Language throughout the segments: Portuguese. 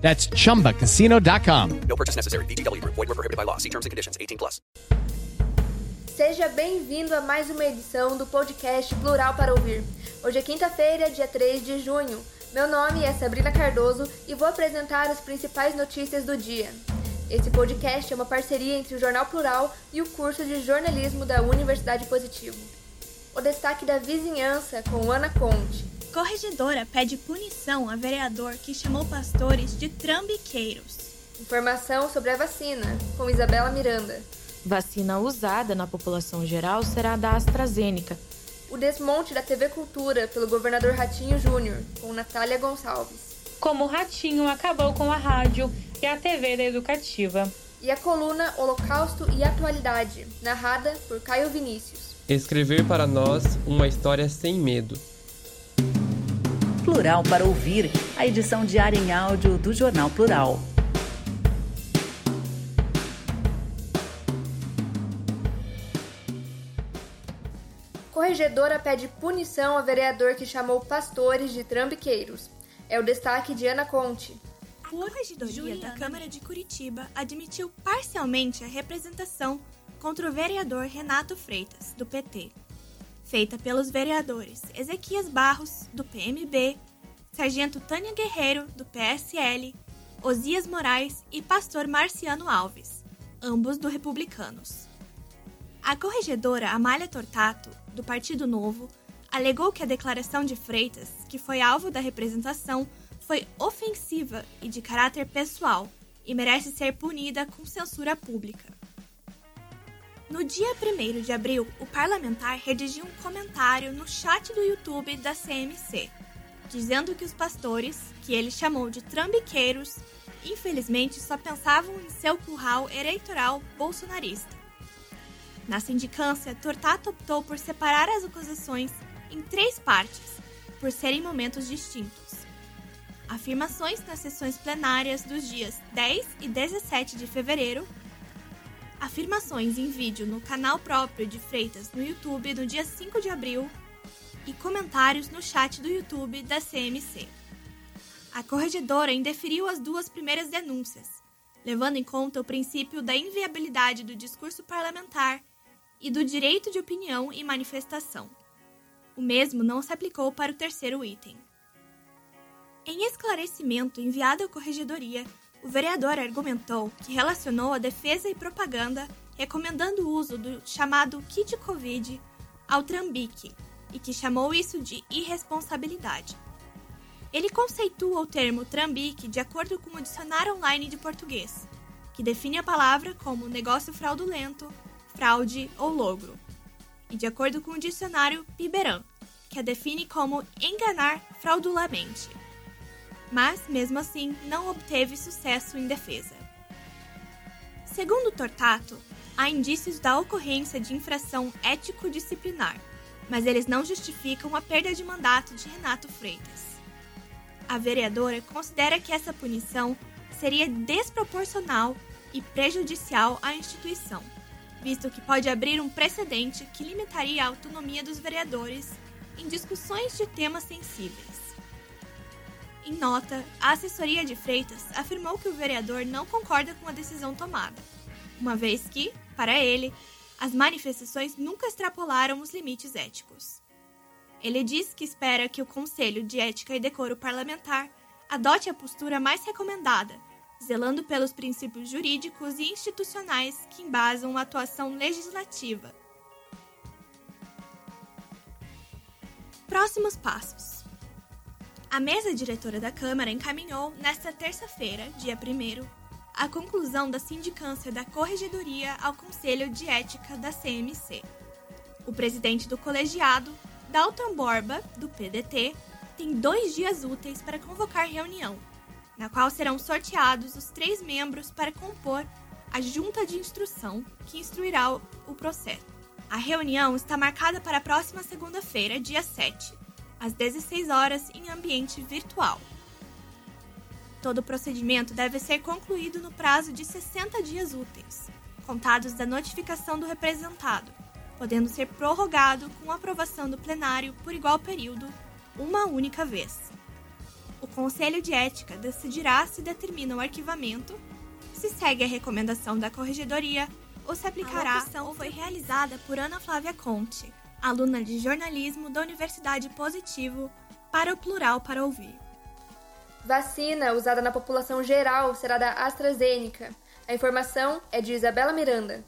That's chumbacasino.com. No purchase necessary. VGW Group. Void were prohibited by law. See terms and conditions. 18 plus. Seja bem-vindo a mais uma edição do podcast Plural para Ouvir. Hoje é quinta-feira, dia 3 de junho. Meu nome é Sabrina Cardoso e vou apresentar as principais notícias do dia. Esse podcast é uma parceria entre o Jornal Plural e o curso de jornalismo da Universidade Positivo. O destaque da vizinhança com Ana Conte. Corregedora pede punição a vereador que chamou pastores de trambiqueiros. Informação sobre a vacina, com Isabela Miranda. Vacina usada na população geral será da AstraZeneca. O desmonte da TV Cultura pelo governador Ratinho Júnior, com Natália Gonçalves. Como o Ratinho acabou com a rádio e a TV da Educativa. E a coluna Holocausto e Atualidade, narrada por Caio Vinícius. Escrever para nós uma história sem medo. Plural para ouvir, a edição diária em áudio do Jornal Plural. Corregedora pede punição a vereador que chamou pastores de trambiqueiros. É o destaque de Ana Conte. A Corregedoria da Câmara de Curitiba admitiu parcialmente a representação contra o vereador Renato Freitas, do PT, feita pelos vereadores Ezequias Barros, do PMB, Sargento Tânia Guerreiro, do PSL, Osias Moraes e Pastor Marciano Alves, ambos do Republicanos. A corregedora Amália Tortato, do Partido Novo, alegou que a declaração de Freitas, que foi alvo da representação, foi ofensiva e de caráter pessoal e merece ser punida com censura pública. No dia 1 de abril, o parlamentar redigiu um comentário no chat do YouTube da CMC, dizendo que os pastores, que ele chamou de trambiqueiros, infelizmente só pensavam em seu curral eleitoral bolsonarista. Na sindicância, Tortato optou por separar as acusações em três partes, por serem momentos distintos. Afirmações nas sessões plenárias dos dias 10 e 17 de fevereiro, afirmações em vídeo no canal próprio de Freitas no YouTube no dia 5 de abril e comentários no chat do YouTube da CMC. A corregedora indeferiu as duas primeiras denúncias, levando em conta o princípio da inviabilidade do discurso parlamentar e do direito de opinião e manifestação. O mesmo não se aplicou para o terceiro item. Em esclarecimento enviado à corregedoria, o vereador argumentou que relacionou a defesa e propaganda recomendando o uso do chamado kit Covid ao trambique e que chamou isso de irresponsabilidade. Ele conceitua o termo trambique de acordo com o dicionário online de português, que define a palavra como negócio fraudulento, fraude ou logro, e de acordo com o dicionário Piberan, que a define como enganar fraudulamente. Mas, mesmo assim, não obteve sucesso em defesa. Segundo Tortato, há indícios da ocorrência de infração ético-disciplinar, mas eles não justificam a perda de mandato de Renato Freitas. A vereadora considera que essa punição seria desproporcional e prejudicial à instituição visto que pode abrir um precedente que limitaria a autonomia dos vereadores em discussões de temas sensíveis. Em nota, a assessoria de Freitas afirmou que o vereador não concorda com a decisão tomada, uma vez que, para ele, as manifestações nunca extrapolaram os limites éticos. Ele diz que espera que o Conselho de Ética e Decoro Parlamentar adote a postura mais recomendada zelando pelos princípios jurídicos e institucionais que embasam a atuação legislativa. Próximos passos. A mesa diretora da Câmara encaminhou, nesta terça-feira, dia 1, a conclusão da sindicância da Corregedoria ao Conselho de Ética da CMC. O presidente do colegiado, Dalton Borba, do PDT, tem dois dias úteis para convocar reunião na qual serão sorteados os três membros para compor a junta de instrução que instruirá o processo. A reunião está marcada para a próxima segunda-feira, dia 7, às 16 horas, em ambiente virtual. Todo o procedimento deve ser concluído no prazo de 60 dias úteis, contados da notificação do representado, podendo ser prorrogado com aprovação do plenário por igual período, uma única vez. O Conselho de Ética decidirá se determina o arquivamento, se segue a recomendação da Corregedoria ou se aplicará. A locução foi realizada por Ana Flávia Conte, aluna de jornalismo da Universidade Positivo, para o Plural para Ouvir. Vacina usada na população geral será da AstraZeneca. A informação é de Isabela Miranda.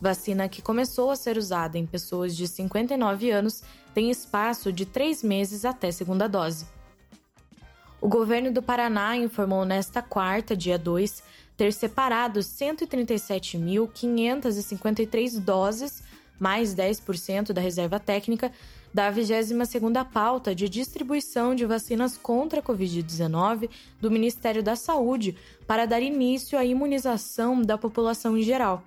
Vacina que começou a ser usada em pessoas de 59 anos tem espaço de três meses até segunda dose. O governo do Paraná informou nesta quarta, dia 2, ter separado 137.553 doses, mais 10% da reserva técnica, da 22ª pauta de distribuição de vacinas contra a Covid-19 do Ministério da Saúde para dar início à imunização da população em geral.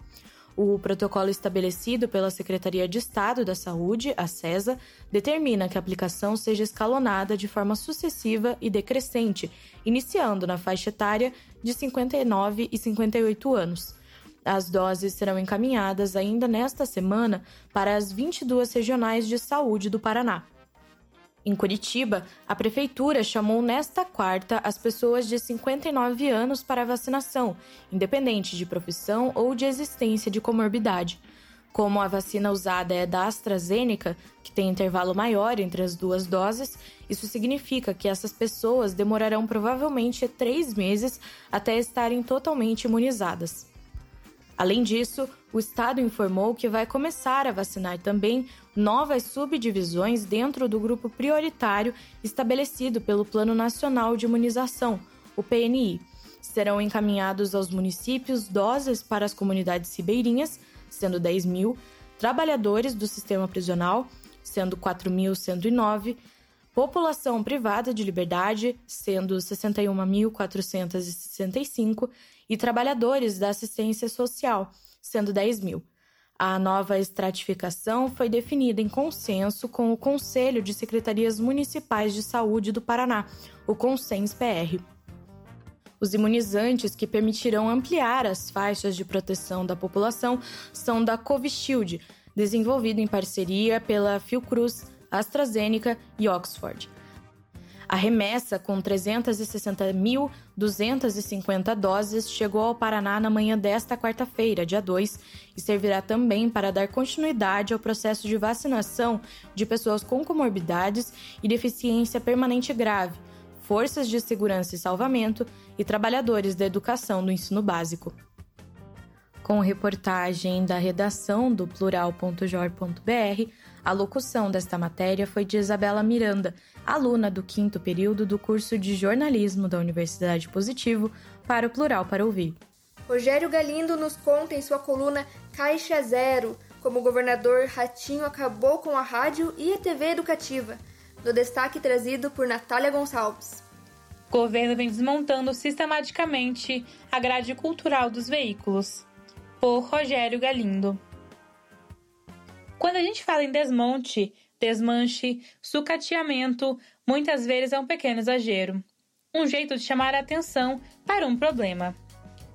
O protocolo estabelecido pela Secretaria de Estado da Saúde, a CESA, determina que a aplicação seja escalonada de forma sucessiva e decrescente, iniciando na faixa etária de 59 e 58 anos. As doses serão encaminhadas ainda nesta semana para as 22 regionais de saúde do Paraná. Em Curitiba, a prefeitura chamou nesta quarta as pessoas de 59 anos para vacinação, independente de profissão ou de existência de comorbidade. Como a vacina usada é da AstraZeneca, que tem intervalo maior entre as duas doses, isso significa que essas pessoas demorarão provavelmente três meses até estarem totalmente imunizadas. Além disso, o Estado informou que vai começar a vacinar também novas subdivisões dentro do grupo prioritário estabelecido pelo Plano Nacional de Imunização, o PNI. Serão encaminhados aos municípios doses para as comunidades ribeirinhas, sendo 10 mil, trabalhadores do sistema prisional, sendo 4.109, população privada de liberdade, sendo 61.465, e trabalhadores da assistência social, sendo 10 mil. A nova estratificação foi definida em consenso com o Conselho de Secretarias Municipais de Saúde do Paraná, o CONSENS-PR. Os imunizantes que permitirão ampliar as faixas de proteção da população são da Covishield, desenvolvido em parceria pela Fiocruz, AstraZeneca e Oxford. A remessa, com 360.250 doses, chegou ao Paraná na manhã desta quarta-feira, dia 2, e servirá também para dar continuidade ao processo de vacinação de pessoas com comorbidades e deficiência permanente grave, forças de segurança e salvamento e trabalhadores da educação do ensino básico. Com reportagem da redação do plural.jor.br, a locução desta matéria foi de Isabela Miranda, aluna do quinto período do curso de jornalismo da Universidade Positivo, para o Plural para Ouvir. Rogério Galindo nos conta em sua coluna Caixa Zero como o governador Ratinho acabou com a rádio e a TV educativa, no destaque trazido por Natália Gonçalves. O governo vem desmontando sistematicamente a grade cultural dos veículos. Por Rogério Galindo. Quando a gente fala em desmonte, desmanche, sucateamento, muitas vezes é um pequeno exagero. Um jeito de chamar a atenção para um problema.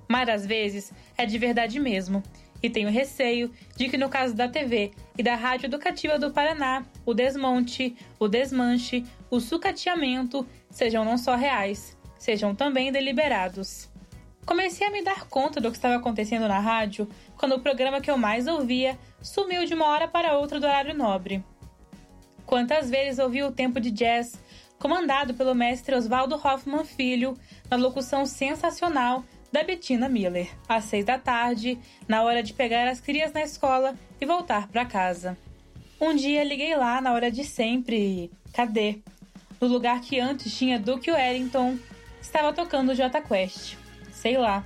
Mas às vezes é de verdade mesmo. E tenho receio de que no caso da TV e da Rádio Educativa do Paraná, o desmonte, o desmanche, o sucateamento sejam não só reais, sejam também deliberados. Comecei a me dar conta do que estava acontecendo na rádio quando o programa que eu mais ouvia sumiu de uma hora para outra do horário nobre. Quantas vezes ouvi o tempo de jazz, comandado pelo mestre Oswaldo Hoffman Filho, na locução sensacional da Bettina Miller, às seis da tarde, na hora de pegar as crias na escola e voltar para casa. Um dia liguei lá na hora de sempre e. cadê? No lugar que antes tinha Duke Wellington, estava tocando J Quest sei lá.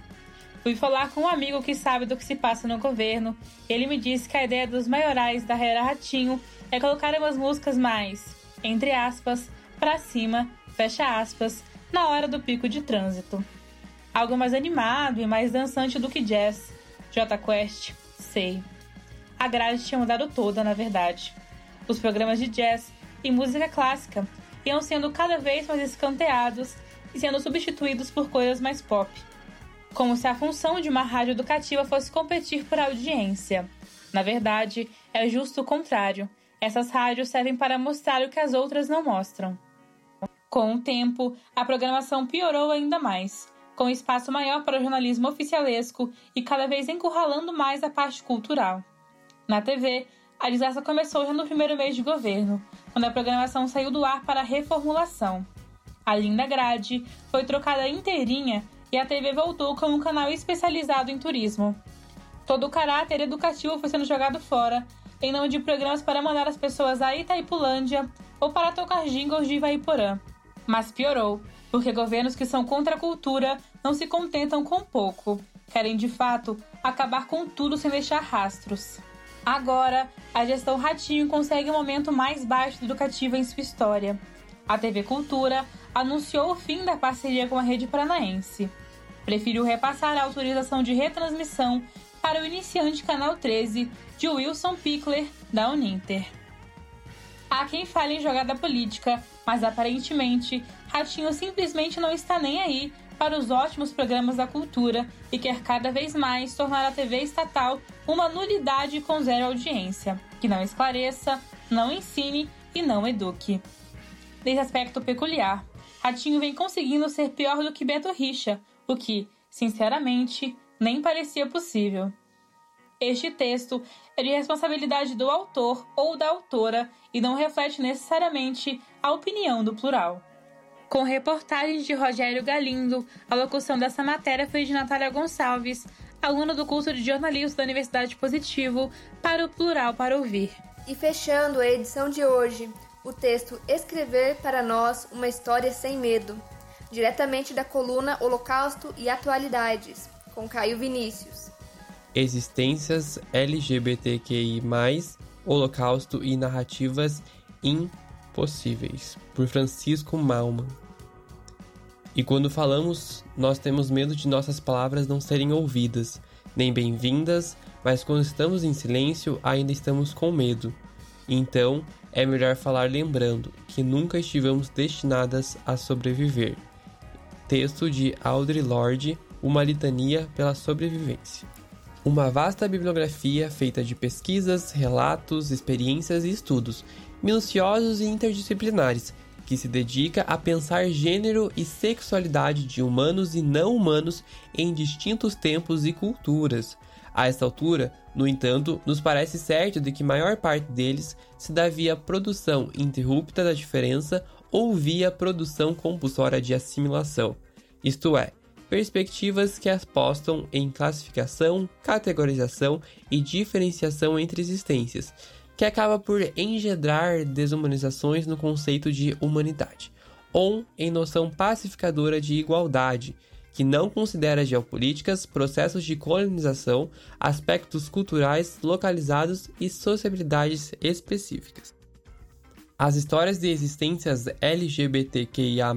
Fui falar com um amigo que sabe do que se passa no governo. Ele me disse que a ideia dos maiorais da Rera Ratinho é colocar umas músicas mais, entre aspas, para cima, fecha aspas, na hora do pico de trânsito. Algo mais animado e mais dançante do que jazz. J Quest, sei. A grade tinha mudado toda, na verdade. Os programas de jazz e música clássica iam sendo cada vez mais escanteados e sendo substituídos por coisas mais pop. Como se a função de uma rádio educativa fosse competir por audiência. Na verdade, é justo o contrário. Essas rádios servem para mostrar o que as outras não mostram. Com o tempo, a programação piorou ainda mais, com espaço maior para o jornalismo oficialesco e cada vez encurralando mais a parte cultural. Na TV, a desgraça começou já no primeiro mês de governo, quando a programação saiu do ar para reformulação. A linda grade foi trocada inteirinha e a TV voltou como um canal especializado em turismo. Todo o caráter educativo foi sendo jogado fora, em nome de programas para mandar as pessoas a Itaipulândia ou para tocar jingles de Ivaiporã. Mas piorou, porque governos que são contra a cultura não se contentam com pouco, querem de fato acabar com tudo sem deixar rastros. Agora, a gestão Ratinho consegue o um momento mais baixo educativo em sua história. A TV Cultura anunciou o fim da parceria com a Rede Paranaense. Preferiu repassar a autorização de retransmissão para o iniciante Canal 13 de Wilson Pickler, da Uninter. Há quem fale em jogada política, mas aparentemente Ratinho simplesmente não está nem aí para os ótimos programas da cultura e quer cada vez mais tornar a TV estatal uma nulidade com zero audiência, que não esclareça, não ensine e não eduque. Nesse aspecto peculiar, Ratinho vem conseguindo ser pior do que Beto Richa, o que, sinceramente, nem parecia possível. Este texto é de responsabilidade do autor ou da autora e não reflete necessariamente a opinião do plural. Com reportagens de Rogério Galindo, a locução dessa matéria foi de Natália Gonçalves, aluna do curso de jornalismo da Universidade Positivo, para o Plural para Ouvir. E fechando a edição de hoje, o texto Escrever para Nós uma História Sem Medo, diretamente da coluna Holocausto e Atualidades, com Caio Vinícius. Existências LGBTQI, Holocausto e Narrativas Impossíveis, por Francisco Malman. E quando falamos, nós temos medo de nossas palavras não serem ouvidas, nem bem-vindas, mas quando estamos em silêncio, ainda estamos com medo. Então, é melhor falar lembrando que nunca estivemos destinadas a sobreviver. Texto de Audre Lorde, Uma Litania pela Sobrevivência. Uma vasta bibliografia feita de pesquisas, relatos, experiências e estudos, minuciosos e interdisciplinares, que se dedica a pensar gênero e sexualidade de humanos e não humanos em distintos tempos e culturas. A esta altura, no entanto, nos parece certo de que maior parte deles se dá via produção interrupta da diferença ou via produção compulsória de assimilação, isto é, perspectivas que apostam em classificação, categorização e diferenciação entre existências, que acaba por engendrar desumanizações no conceito de humanidade, ou em noção pacificadora de igualdade, que não considera geopolíticas, processos de colonização, aspectos culturais localizados e sociabilidades específicas. As histórias de existências LGBTQIA+,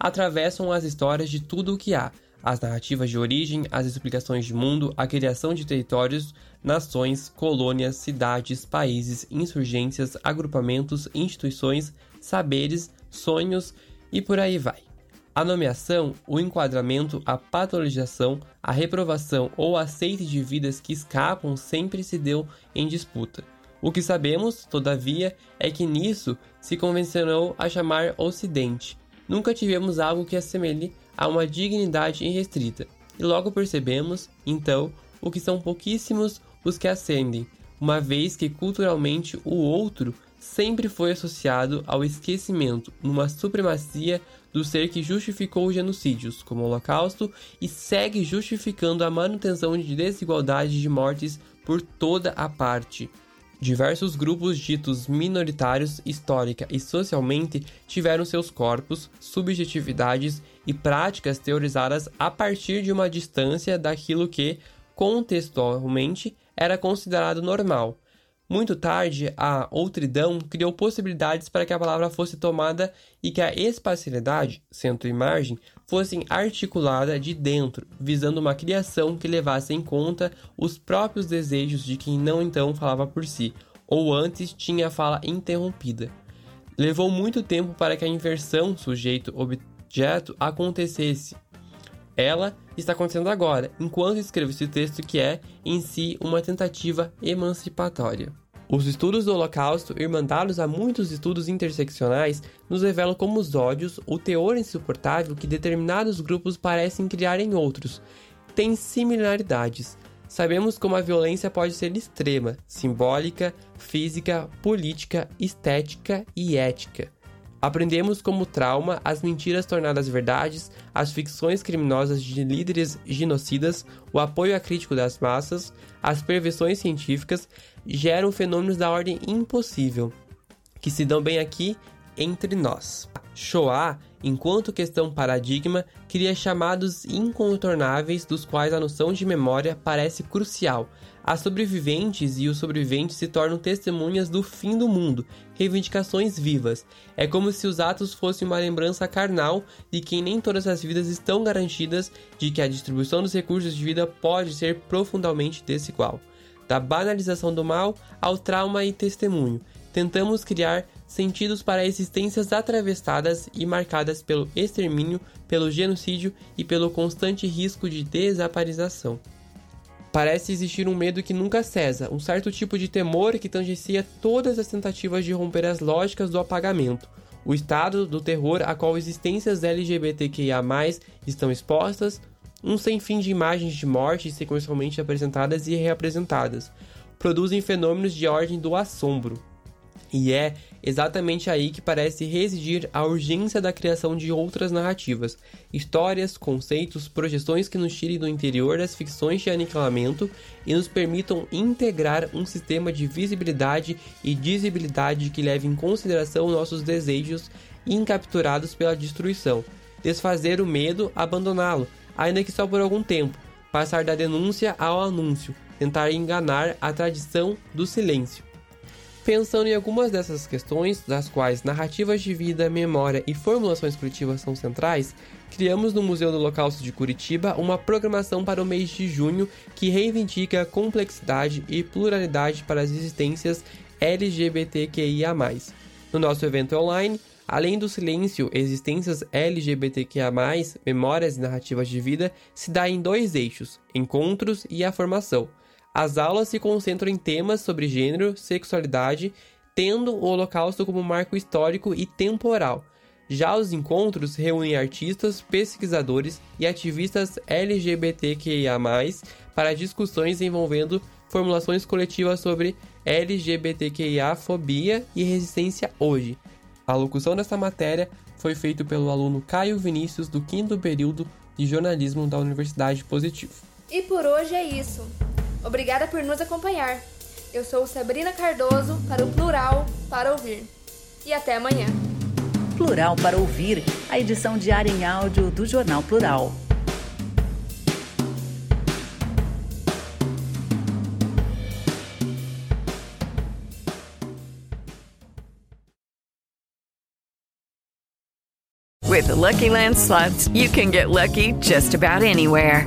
atravessam as histórias de tudo o que há, as narrativas de origem, as explicações de mundo, a criação de territórios, nações, colônias, cidades, países, insurgências, agrupamentos, instituições, saberes, sonhos e por aí vai. A nomeação, o enquadramento, a patologização, a reprovação ou aceite de vidas que escapam sempre se deu em disputa. O que sabemos, todavia, é que nisso se convencionou a chamar Ocidente. Nunca tivemos algo que assemelhe a uma dignidade irrestrita, e logo percebemos, então, o que são pouquíssimos os que ascendem, uma vez que culturalmente o outro sempre foi associado ao esquecimento, numa supremacia do ser que justificou genocídios, como o Holocausto, e segue justificando a manutenção de desigualdades de mortes por toda a parte. Diversos grupos ditos minoritários histórica e socialmente tiveram seus corpos, subjetividades e práticas teorizadas a partir de uma distância daquilo que, contextualmente, era considerado normal. Muito tarde, a outridão criou possibilidades para que a palavra fosse tomada e que a espacialidade, centro e margem, fossem articulada de dentro, visando uma criação que levasse em conta os próprios desejos de quem não então falava por si, ou antes tinha a fala interrompida. Levou muito tempo para que a inversão sujeito-objeto acontecesse. Ela está acontecendo agora, enquanto escrevo esse texto que é, em si, uma tentativa emancipatória. Os estudos do Holocausto, irmandados a muitos estudos interseccionais, nos revelam como os ódios, o teor insuportável que determinados grupos parecem criar em outros, têm similaridades. Sabemos como a violência pode ser extrema, simbólica, física, política, estética e ética. Aprendemos como trauma as mentiras tornadas verdades, as ficções criminosas de líderes genocidas, o apoio acrítico das massas, as prevenções científicas geram fenômenos da ordem impossível, que se dão bem aqui entre nós. Shoah, enquanto questão paradigma, cria chamados incontornáveis dos quais a noção de memória parece crucial, as sobreviventes e os sobreviventes se tornam testemunhas do fim do mundo, reivindicações vivas. É como se os atos fossem uma lembrança carnal de que nem todas as vidas estão garantidas, de que a distribuição dos recursos de vida pode ser profundamente desigual. Da banalização do mal ao trauma e testemunho, tentamos criar sentidos para existências atravessadas e marcadas pelo extermínio, pelo genocídio e pelo constante risco de desaparização. Parece existir um medo que nunca cessa, um certo tipo de temor que tangencia todas as tentativas de romper as lógicas do apagamento. O estado do terror a qual existências LGBTQIA+, estão expostas, um sem fim de imagens de morte sequencialmente apresentadas e reapresentadas, produzem fenômenos de ordem do assombro. E é exatamente aí que parece residir a urgência da criação de outras narrativas, histórias, conceitos, projeções que nos tirem do interior das ficções de aniquilamento e nos permitam integrar um sistema de visibilidade e visibilidade que leve em consideração nossos desejos incapturados pela destruição, desfazer o medo, abandoná-lo, ainda que só por algum tempo, passar da denúncia ao anúncio, tentar enganar a tradição do silêncio. Pensando em algumas dessas questões, das quais narrativas de vida, memória e formulações coletivas são centrais, criamos no Museu do Holocausto de Curitiba uma programação para o mês de junho que reivindica complexidade e pluralidade para as existências LGBTQIA. No nosso evento online, além do silêncio, existências LGBTQIA, memórias e narrativas de vida, se dá em dois eixos: encontros e a formação. As aulas se concentram em temas sobre gênero, sexualidade, tendo o Holocausto como marco histórico e temporal. Já os encontros reúnem artistas, pesquisadores e ativistas LGBTQIA, para discussões envolvendo formulações coletivas sobre LGBTQIA, fobia e resistência hoje. A locução dessa matéria foi feita pelo aluno Caio Vinícius, do quinto período de jornalismo da Universidade Positivo. E por hoje é isso. Obrigada por nos acompanhar. Eu sou Sabrina Cardoso para o Plural para Ouvir. E até amanhã. Plural para Ouvir, a edição diária em áudio do Jornal Plural. With the Lucky Land slots, you can get lucky just about anywhere.